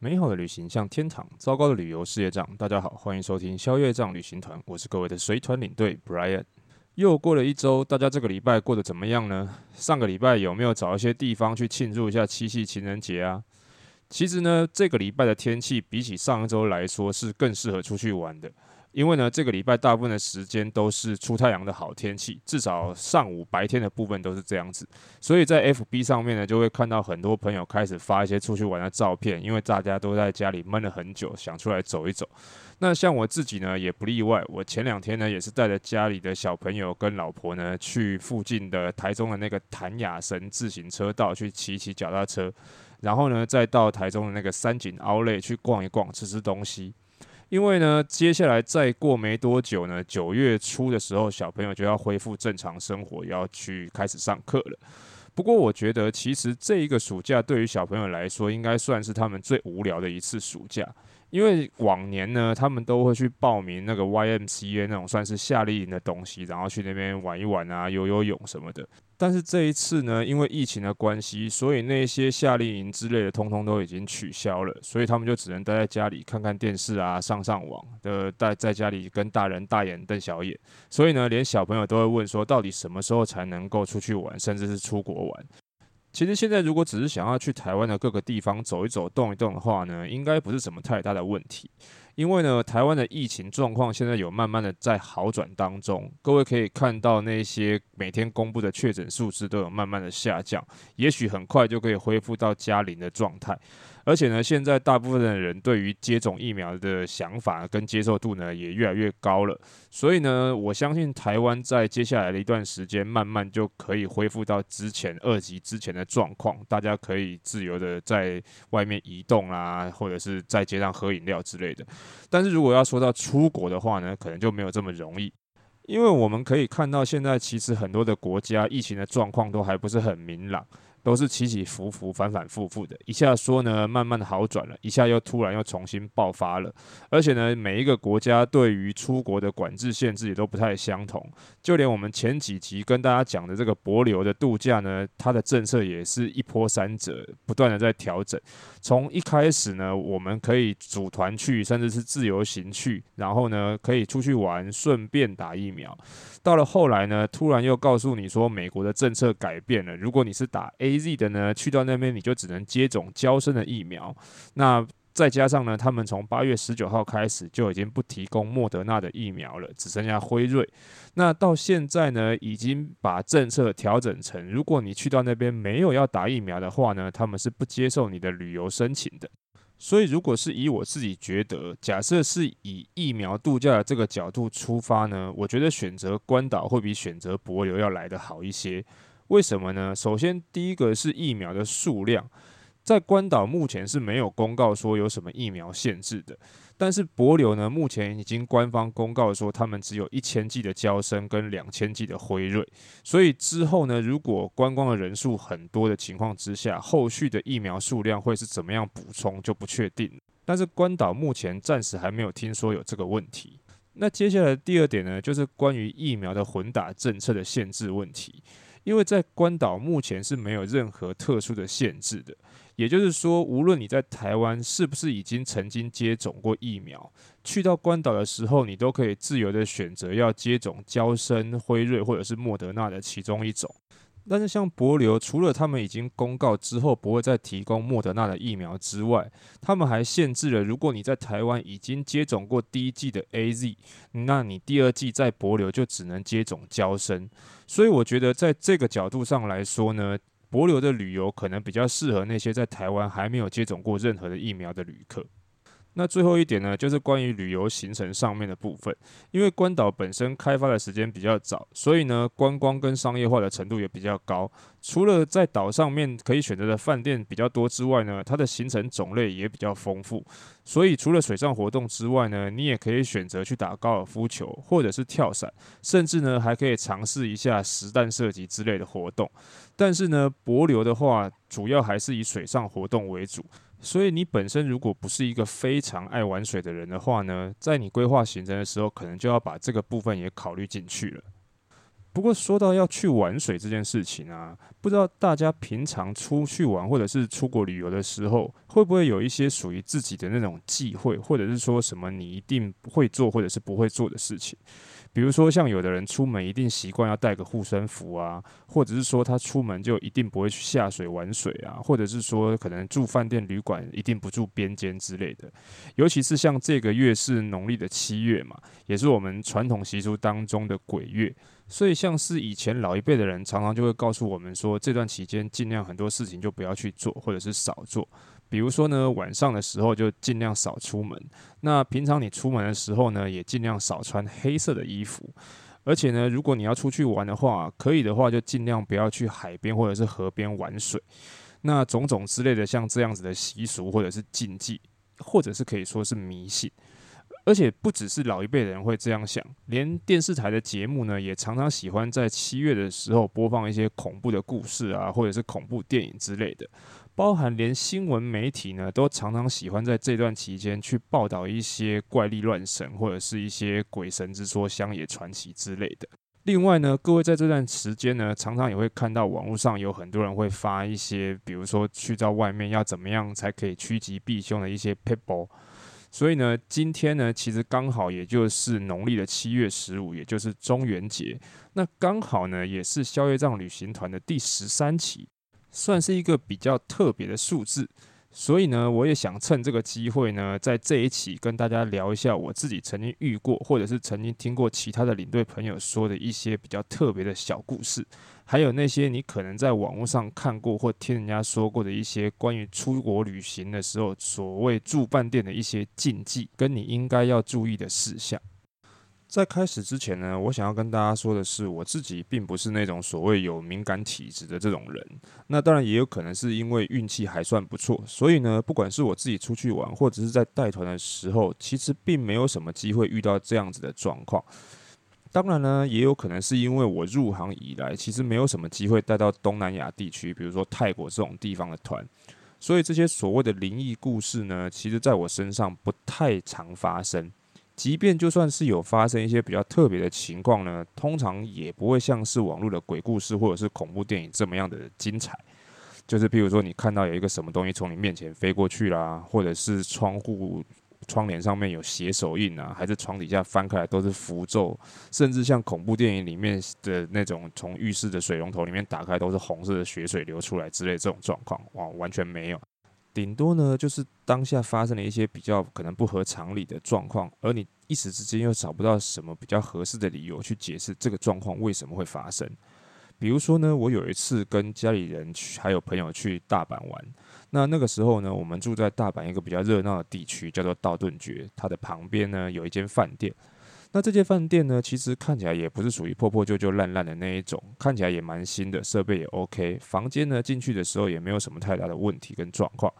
美好的旅行像天堂，糟糕的旅游事业障。大家好，欢迎收听消业账旅行团，我是各位的随团领队 Brian。又过了一周，大家这个礼拜过得怎么样呢？上个礼拜有没有找一些地方去庆祝一下七夕情人节啊？其实呢，这个礼拜的天气比起上一周来说是更适合出去玩的。因为呢，这个礼拜大部分的时间都是出太阳的好天气，至少上午白天的部分都是这样子，所以在 FB 上面呢，就会看到很多朋友开始发一些出去玩的照片，因为大家都在家里闷了很久，想出来走一走。那像我自己呢，也不例外，我前两天呢，也是带着家里的小朋友跟老婆呢，去附近的台中的那个谭雅神自行车道去骑骑脚踏车，然后呢，再到台中的那个三井凹类去逛一逛，吃吃东西。因为呢，接下来再过没多久呢，九月初的时候，小朋友就要恢复正常生活，要去开始上课了。不过，我觉得其实这一个暑假对于小朋友来说，应该算是他们最无聊的一次暑假。因为往年呢，他们都会去报名那个 YMCA 那种算是夏令营的东西，然后去那边玩一玩啊，游游泳什么的。但是这一次呢，因为疫情的关系，所以那些夏令营之类的，通通都已经取消了，所以他们就只能待在家里看看电视啊，上上网的，待在家里跟大人大眼瞪小眼。所以呢，连小朋友都会问说，到底什么时候才能够出去玩，甚至是出国玩？其实现在如果只是想要去台湾的各个地方走一走、动一动的话呢，应该不是什么太大的问题。因为呢，台湾的疫情状况现在有慢慢的在好转当中，各位可以看到那些每天公布的确诊数字都有慢慢的下降，也许很快就可以恢复到加零的状态。而且呢，现在大部分的人对于接种疫苗的想法跟接受度呢也越来越高了，所以呢，我相信台湾在接下来的一段时间，慢慢就可以恢复到之前二级之前的状况，大家可以自由的在外面移动啊，或者是在街上喝饮料之类的。但是如果要说到出国的话呢，可能就没有这么容易，因为我们可以看到现在其实很多的国家疫情的状况都还不是很明朗。都是起起伏伏、反反复复的，一下说呢，慢慢好转了，一下又突然又重新爆发了。而且呢，每一个国家对于出国的管制限制也都不太相同。就连我们前几集跟大家讲的这个博流的度假呢，它的政策也是一波三折，不断的在调整。从一开始呢，我们可以组团去，甚至是自由行去，然后呢，可以出去玩，顺便打疫苗。到了后来呢，突然又告诉你说，美国的政策改变了，如果你是打 A AZ 的呢，去到那边你就只能接种娇生的疫苗。那再加上呢，他们从八月十九号开始就已经不提供莫德纳的疫苗了，只剩下辉瑞。那到现在呢，已经把政策调整成，如果你去到那边没有要打疫苗的话呢，他们是不接受你的旅游申请的。所以，如果是以我自己觉得，假设是以疫苗度假的这个角度出发呢，我觉得选择关岛会比选择帛琉要来得好一些。为什么呢？首先，第一个是疫苗的数量。在关岛目前是没有公告说有什么疫苗限制的，但是帛琉呢，目前已经官方公告说他们只有一千剂的娇生跟两千剂的辉瑞，所以之后呢，如果观光的人数很多的情况之下，后续的疫苗数量会是怎么样补充就不确定。但是关岛目前暂时还没有听说有这个问题。那接下来第二点呢，就是关于疫苗的混打政策的限制问题，因为在关岛目前是没有任何特殊的限制的。也就是说，无论你在台湾是不是已经曾经接种过疫苗，去到关岛的时候，你都可以自由的选择要接种娇生、辉瑞或者是莫德纳的其中一种。但是像帛琉，除了他们已经公告之后不会再提供莫德纳的疫苗之外，他们还限制了，如果你在台湾已经接种过第一剂的 AZ，那你第二剂在帛琉就只能接种娇生。所以我觉得在这个角度上来说呢。帛琉的旅游可能比较适合那些在台湾还没有接种过任何的疫苗的旅客。那最后一点呢，就是关于旅游行程上面的部分。因为关岛本身开发的时间比较早，所以呢，观光跟商业化的程度也比较高。除了在岛上面可以选择的饭店比较多之外呢，它的行程种类也比较丰富。所以除了水上活动之外呢，你也可以选择去打高尔夫球，或者是跳伞，甚至呢还可以尝试一下实弹射击之类的活动。但是呢，博流的话，主要还是以水上活动为主。所以你本身如果不是一个非常爱玩水的人的话呢，在你规划行程的时候，可能就要把这个部分也考虑进去了。不过说到要去玩水这件事情啊，不知道大家平常出去玩或者是出国旅游的时候，会不会有一些属于自己的那种忌讳，或者是说什么你一定会做或者是不会做的事情？比如说，像有的人出门一定习惯要带个护身符啊，或者是说他出门就一定不会去下水玩水啊，或者是说可能住饭店旅馆一定不住边间之类的。尤其是像这个月是农历的七月嘛，也是我们传统习俗当中的鬼月，所以像是以前老一辈的人常常就会告诉我们说，这段期间尽量很多事情就不要去做，或者是少做。比如说呢，晚上的时候就尽量少出门。那平常你出门的时候呢，也尽量少穿黑色的衣服。而且呢，如果你要出去玩的话，可以的话就尽量不要去海边或者是河边玩水。那种种之类的，像这样子的习俗或者是禁忌，或者是可以说是迷信。而且不只是老一辈的人会这样想，连电视台的节目呢，也常常喜欢在七月的时候播放一些恐怖的故事啊，或者是恐怖电影之类的。包含连新闻媒体呢，都常常喜欢在这段期间去报道一些怪力乱神，或者是一些鬼神之说、乡野传奇之类的。另外呢，各位在这段时间呢，常常也会看到网络上有很多人会发一些，比如说去到外面要怎么样才可以趋吉避凶的一些撇步。所以呢，今天呢，其实刚好也就是农历的七月十五，也就是中元节，那刚好呢，也是消业障旅行团的第十三期。算是一个比较特别的数字，所以呢，我也想趁这个机会呢，在这一期跟大家聊一下我自己曾经遇过，或者是曾经听过其他的领队朋友说的一些比较特别的小故事，还有那些你可能在网络上看过或听人家说过的一些关于出国旅行的时候所谓住饭店的一些禁忌，跟你应该要注意的事项。在开始之前呢，我想要跟大家说的是，我自己并不是那种所谓有敏感体质的这种人。那当然也有可能是因为运气还算不错，所以呢，不管是我自己出去玩，或者是在带团的时候，其实并没有什么机会遇到这样子的状况。当然呢，也有可能是因为我入行以来，其实没有什么机会带到东南亚地区，比如说泰国这种地方的团，所以这些所谓的灵异故事呢，其实在我身上不太常发生。即便就算是有发生一些比较特别的情况呢，通常也不会像是网络的鬼故事或者是恐怖电影这么样的精彩。就是譬如说，你看到有一个什么东西从你面前飞过去啦，或者是窗户窗帘上面有血手印啊，还是床底下翻开来都是符咒，甚至像恐怖电影里面的那种从浴室的水龙头里面打开都是红色的血水流出来之类这种状况，哇，完全没有。顶多呢，就是当下发生了一些比较可能不合常理的状况，而你一时之间又找不到什么比较合适的理由去解释这个状况为什么会发生。比如说呢，我有一次跟家里人去，还有朋友去大阪玩，那那个时候呢，我们住在大阪一个比较热闹的地区，叫做道顿崛，它的旁边呢有一间饭店。那这间饭店呢，其实看起来也不是属于破破旧旧、烂烂的那一种，看起来也蛮新的，设备也 OK。房间呢，进去的时候也没有什么太大的问题跟状况。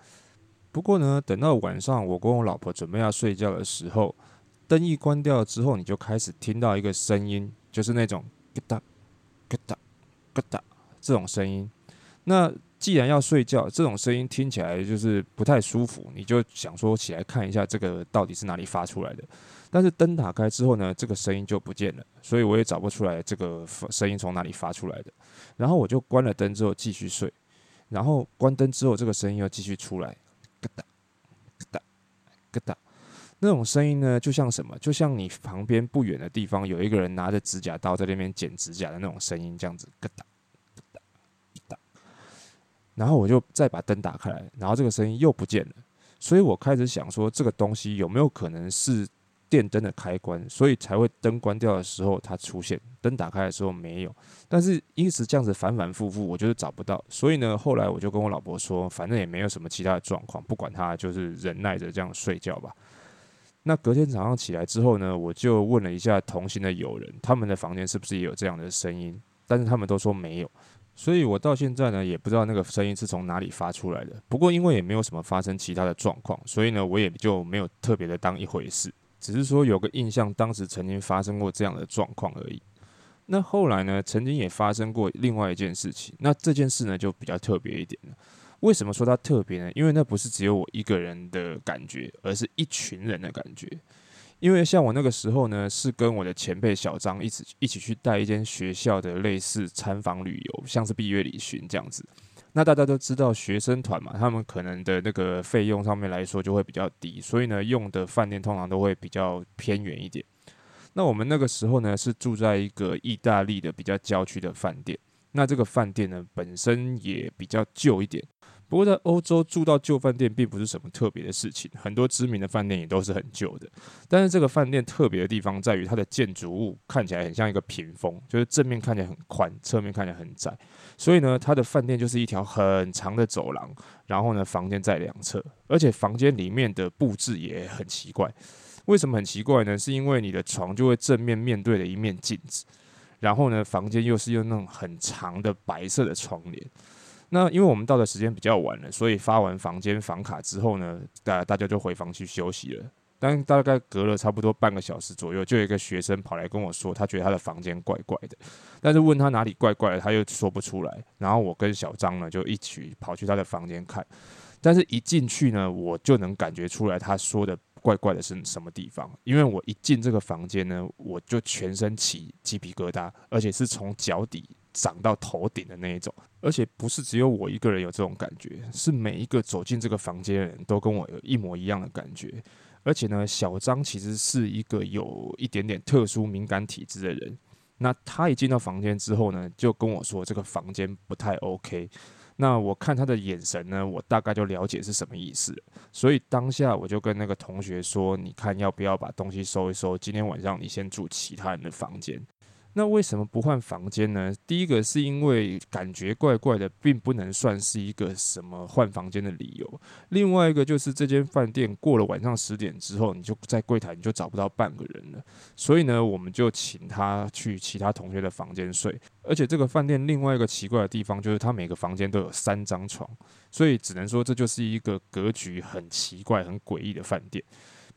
不过呢，等到晚上我跟我老婆准备要睡觉的时候，灯一关掉之后，你就开始听到一个声音，就是那种咯哒咯哒咯哒这种声音。那既然要睡觉，这种声音听起来就是不太舒服，你就想说起来看一下这个到底是哪里发出来的。但是灯打开之后呢，这个声音就不见了，所以我也找不出来这个声音从哪里发出来的。然后我就关了灯之后继续睡，然后关灯之后这个声音又继续出来，咯哒咯哒咯哒，那种声音呢，就像什么？就像你旁边不远的地方有一个人拿着指甲刀在那边剪指甲的那种声音，这样子咯哒。然后我就再把灯打开来，然后这个声音又不见了，所以我开始想说，这个东西有没有可能是？电灯的开关，所以才会灯关掉的时候它出现，灯打开的时候没有。但是一直这样子反反复复，我就是找不到。所以呢，后来我就跟我老婆说，反正也没有什么其他的状况，不管它，就是忍耐着这样睡觉吧。那隔天早上起来之后呢，我就问了一下同行的友人，他们的房间是不是也有这样的声音？但是他们都说没有。所以我到现在呢，也不知道那个声音是从哪里发出来的。不过因为也没有什么发生其他的状况，所以呢，我也就没有特别的当一回事。只是说有个印象，当时曾经发生过这样的状况而已。那后来呢，曾经也发生过另外一件事情。那这件事呢，就比较特别一点了。为什么说它特别呢？因为那不是只有我一个人的感觉，而是一群人的感觉。因为像我那个时候呢，是跟我的前辈小张一起一起去带一间学校的类似参访旅游，像是毕业旅行这样子。那大家都知道学生团嘛，他们可能的那个费用上面来说就会比较低，所以呢，用的饭店通常都会比较偏远一点。那我们那个时候呢，是住在一个意大利的比较郊区的饭店。那这个饭店呢，本身也比较旧一点。不过在欧洲住到旧饭店并不是什么特别的事情，很多知名的饭店也都是很旧的。但是这个饭店特别的地方在于它的建筑物看起来很像一个屏风，就是正面看起来很宽，侧面看起来很窄。所以呢，它的饭店就是一条很长的走廊，然后呢，房间在两侧，而且房间里面的布置也很奇怪。为什么很奇怪呢？是因为你的床就会正面面对着一面镜子，然后呢，房间又是用那种很长的白色的窗帘。那因为我们到的时间比较晚了，所以发完房间房卡之后呢，大大家就回房去休息了。但大概隔了差不多半个小时左右，就有一个学生跑来跟我说，他觉得他的房间怪怪的，但是问他哪里怪怪的，他又说不出来。然后我跟小张呢就一起跑去他的房间看，但是一进去呢，我就能感觉出来他说的怪怪的是什么地方，因为我一进这个房间呢，我就全身起鸡皮疙瘩，而且是从脚底。长到头顶的那一种，而且不是只有我一个人有这种感觉，是每一个走进这个房间的人都跟我有一模一样的感觉。而且呢，小张其实是一个有一点点特殊敏感体质的人。那他一进到房间之后呢，就跟我说这个房间不太 OK。那我看他的眼神呢，我大概就了解是什么意思。所以当下我就跟那个同学说：“你看要不要把东西收一收？今天晚上你先住其他人的房间。”那为什么不换房间呢？第一个是因为感觉怪怪的，并不能算是一个什么换房间的理由。另外一个就是这间饭店过了晚上十点之后，你就在柜台你就找不到半个人了。所以呢，我们就请他去其他同学的房间睡。而且这个饭店另外一个奇怪的地方就是，他每个房间都有三张床，所以只能说这就是一个格局很奇怪、很诡异的饭店。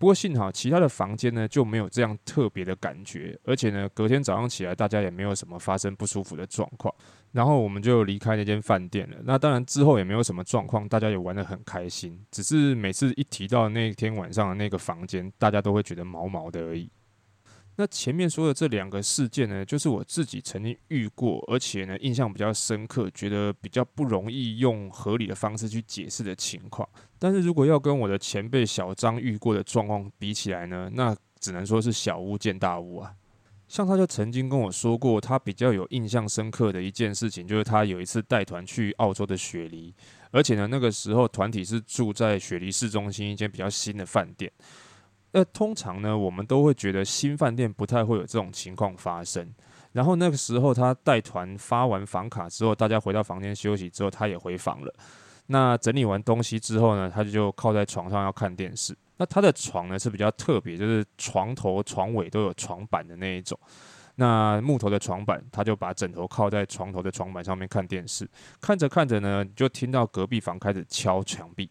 不过幸好，其他的房间呢就没有这样特别的感觉，而且呢，隔天早上起来，大家也没有什么发生不舒服的状况。然后我们就离开那间饭店了。那当然之后也没有什么状况，大家也玩得很开心。只是每次一提到那天晚上的那个房间，大家都会觉得毛毛的而已。那前面说的这两个事件呢，就是我自己曾经遇过，而且呢印象比较深刻，觉得比较不容易用合理的方式去解释的情况。但是如果要跟我的前辈小张遇过的状况比起来呢，那只能说是小巫见大巫啊。像他就曾经跟我说过，他比较有印象深刻的一件事情，就是他有一次带团去澳洲的雪梨，而且呢那个时候团体是住在雪梨市中心一间比较新的饭店。那通常呢，我们都会觉得新饭店不太会有这种情况发生。然后那个时候，他带团发完房卡之后，大家回到房间休息之后，他也回房了。那整理完东西之后呢，他就靠在床上要看电视。那他的床呢是比较特别，就是床头、床尾都有床板的那一种。那木头的床板，他就把枕头靠在床头的床板上面看电视。看着看着呢，就听到隔壁房开始敲墙壁。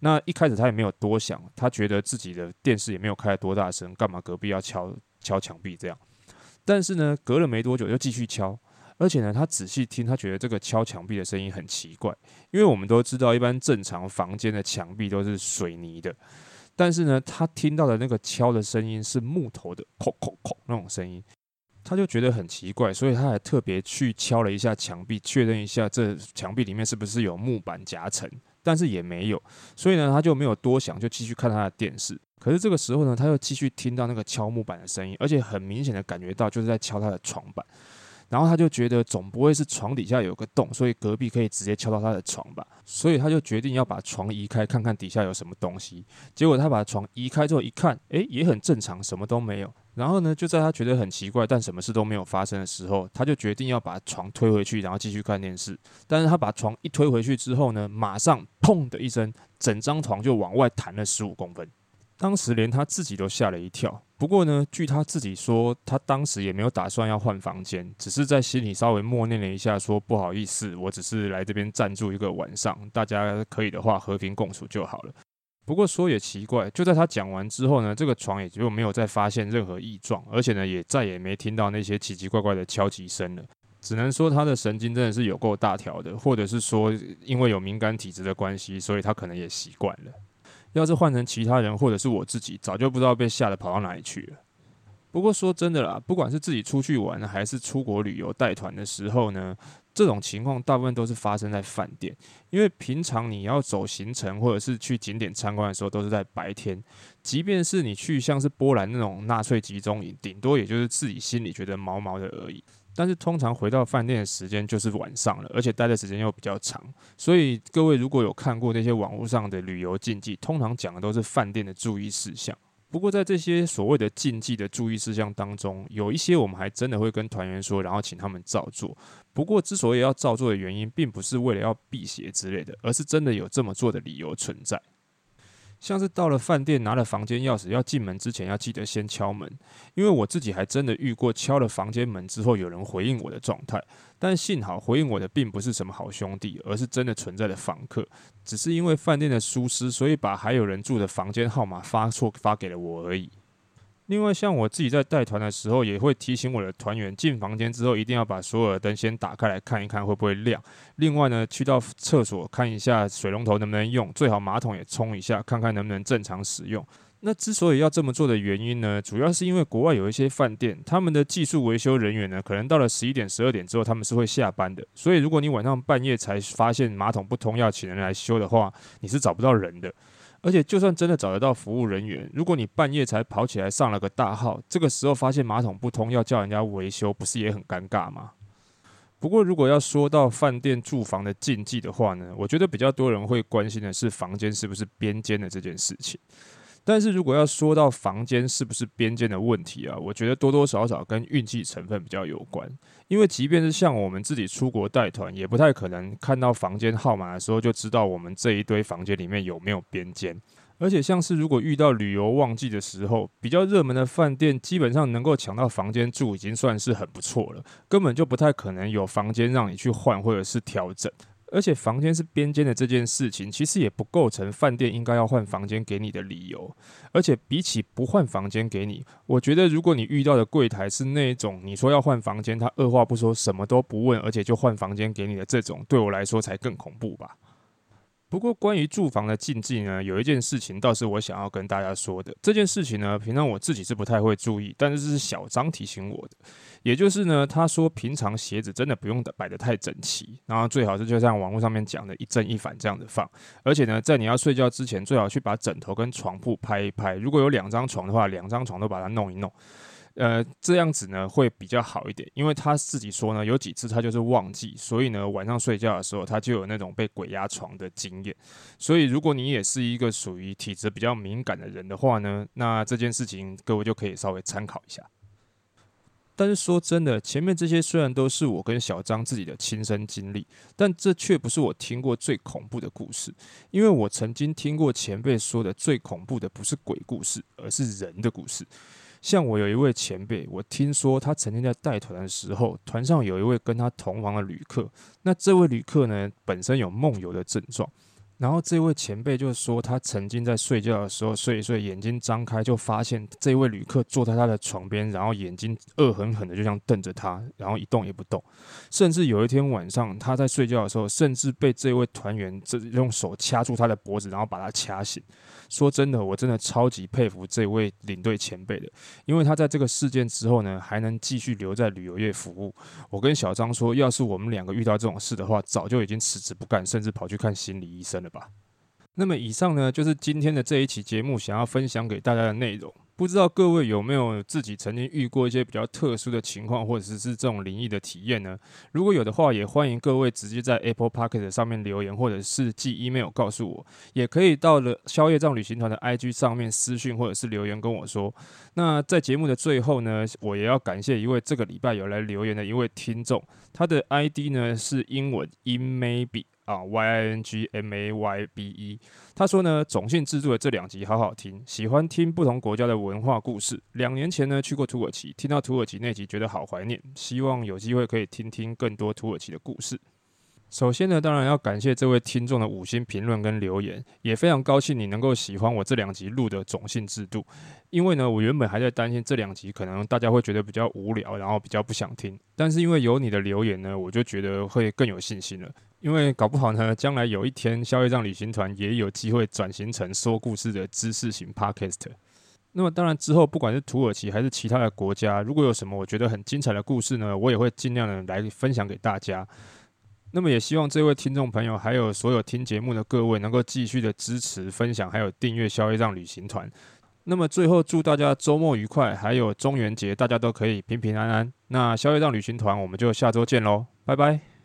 那一开始他也没有多想，他觉得自己的电视也没有开多大声，干嘛隔壁要敲敲墙壁这样？但是呢，隔了没多久又继续敲，而且呢，他仔细听，他觉得这个敲墙壁的声音很奇怪，因为我们都知道，一般正常房间的墙壁都是水泥的，但是呢，他听到的那个敲的声音是木头的，叩叩叩那种声音，他就觉得很奇怪，所以他还特别去敲了一下墙壁，确认一下这墙壁里面是不是有木板夹层。但是也没有，所以呢，他就没有多想，就继续看他的电视。可是这个时候呢，他又继续听到那个敲木板的声音，而且很明显的感觉到就是在敲他的床板。然后他就觉得总不会是床底下有个洞，所以隔壁可以直接敲到他的床吧？所以他就决定要把床移开，看看底下有什么东西。结果他把床移开之后一看，诶，也很正常，什么都没有。然后呢，就在他觉得很奇怪，但什么事都没有发生的时候，他就决定要把床推回去，然后继续看电视。但是他把床一推回去之后呢，马上砰的一声，整张床就往外弹了十五公分。当时连他自己都吓了一跳。不过呢，据他自己说，他当时也没有打算要换房间，只是在心里稍微默念了一下，说不好意思，我只是来这边暂住一个晚上，大家可以的话和平共处就好了。不过说也奇怪，就在他讲完之后呢，这个床也就没有再发现任何异状，而且呢，也再也没听到那些奇奇怪怪的敲击声了。只能说他的神经真的是有够大条的，或者是说因为有敏感体质的关系，所以他可能也习惯了。要是换成其他人或者是我自己，早就不知道被吓得跑到哪里去了。不过说真的啦，不管是自己出去玩还是出国旅游带团的时候呢，这种情况大部分都是发生在饭店，因为平常你要走行程或者是去景点参观的时候都是在白天，即便是你去像是波兰那种纳粹集中营，顶多也就是自己心里觉得毛毛的而已。但是通常回到饭店的时间就是晚上了，而且待的时间又比较长，所以各位如果有看过那些网络上的旅游禁忌，通常讲的都是饭店的注意事项。不过在这些所谓的禁忌的注意事项当中，有一些我们还真的会跟团员说，然后请他们照做。不过之所以要照做的原因，并不是为了要避邪之类的，而是真的有这么做的理由存在。像是到了饭店拿了房间钥匙，要进门之前要记得先敲门，因为我自己还真的遇过敲了房间门之后有人回应我的状态，但幸好回应我的并不是什么好兄弟，而是真的存在的房客，只是因为饭店的疏失，所以把还有人住的房间号码发错发给了我而已。另外，像我自己在带团的时候，也会提醒我的团员，进房间之后一定要把所有的灯先打开来看一看会不会亮。另外呢，去到厕所看一下水龙头能不能用，最好马桶也冲一下，看看能不能正常使用。那之所以要这么做的原因呢，主要是因为国外有一些饭店，他们的技术维修人员呢，可能到了十一点、十二点之后，他们是会下班的。所以，如果你晚上半夜才发现马桶不通要请人来修的话，你是找不到人的。而且，就算真的找得到服务人员，如果你半夜才跑起来上了个大号，这个时候发现马桶不通，要叫人家维修，不是也很尴尬吗？不过，如果要说到饭店住房的禁忌的话呢，我觉得比较多人会关心的是房间是不是边间的这件事情。但是如果要说到房间是不是边间的问题啊，我觉得多多少少跟运气成分比较有关。因为即便是像我们自己出国带团，也不太可能看到房间号码的时候就知道我们这一堆房间里面有没有边间。而且像是如果遇到旅游旺季的时候，比较热门的饭店基本上能够抢到房间住，已经算是很不错了，根本就不太可能有房间让你去换或者是调整。而且房间是边间的这件事情，其实也不构成饭店应该要换房间给你的理由。而且比起不换房间给你，我觉得如果你遇到的柜台是那种你说要换房间，他二话不说，什么都不问，而且就换房间给你的这种，对我来说才更恐怖吧。不过，关于住房的禁忌呢，有一件事情倒是我想要跟大家说的。这件事情呢，平常我自己是不太会注意，但是这是小张提醒我的。也就是呢，他说平常鞋子真的不用摆得太整齐，然后最好是就像网络上面讲的一正一反这样子放。而且呢，在你要睡觉之前，最好去把枕头跟床铺拍一拍。如果有两张床的话，两张床都把它弄一弄。呃，这样子呢会比较好一点，因为他自己说呢，有几次他就是忘记，所以呢晚上睡觉的时候他就有那种被鬼压床的经验。所以如果你也是一个属于体质比较敏感的人的话呢，那这件事情各位就可以稍微参考一下。但是说真的，前面这些虽然都是我跟小张自己的亲身经历，但这却不是我听过最恐怖的故事，因为我曾经听过前辈说的最恐怖的不是鬼故事，而是人的故事。像我有一位前辈，我听说他曾经在带团的时候，团上有一位跟他同房的旅客，那这位旅客呢，本身有梦游的症状。然后这位前辈就说，他曾经在睡觉的时候睡一睡，眼睛张开就发现这位旅客坐在他的床边，然后眼睛恶狠狠的就这样瞪着他，然后一动也不动。甚至有一天晚上他在睡觉的时候，甚至被这位团员这用手掐住他的脖子，然后把他掐醒。说真的，我真的超级佩服这位领队前辈的，因为他在这个事件之后呢，还能继续留在旅游业服务。我跟小张说，要是我们两个遇到这种事的话，早就已经辞职不干，甚至跑去看心理医生了。吧，那么以上呢，就是今天的这一期节目想要分享给大家的内容。不知道各位有没有自己曾经遇过一些比较特殊的情况，或者是这种灵异的体验呢？如果有的话，也欢迎各位直接在 Apple Podcast 上面留言，或者是寄 email 告诉我，也可以到了消业障旅行团的 IG 上面私讯或者是留言跟我说。那在节目的最后呢，我也要感谢一位这个礼拜有来留言的一位听众，他的 ID 呢是英文 In Maybe。啊，Y I N G M A Y B E，他说呢，种姓制度的这两集好好听，喜欢听不同国家的文化故事。两年前呢，去过土耳其，听到土耳其那集觉得好怀念，希望有机会可以听听更多土耳其的故事。首先呢，当然要感谢这位听众的五星评论跟留言，也非常高兴你能够喜欢我这两集录的种姓制度。因为呢，我原本还在担心这两集可能大家会觉得比较无聊，然后比较不想听。但是因为有你的留言呢，我就觉得会更有信心了。因为搞不好呢，将来有一天消业障旅行团也有机会转型成说故事的知识型 Podcast。那么当然之后不管是土耳其还是其他的国家，如果有什么我觉得很精彩的故事呢，我也会尽量的来分享给大家。那么也希望这位听众朋友，还有所有听节目的各位，能够继续的支持、分享，还有订阅消费账旅行团。那么最后祝大家周末愉快，还有中元节大家都可以平平安安。那消费账旅行团，我们就下周见喽，拜拜。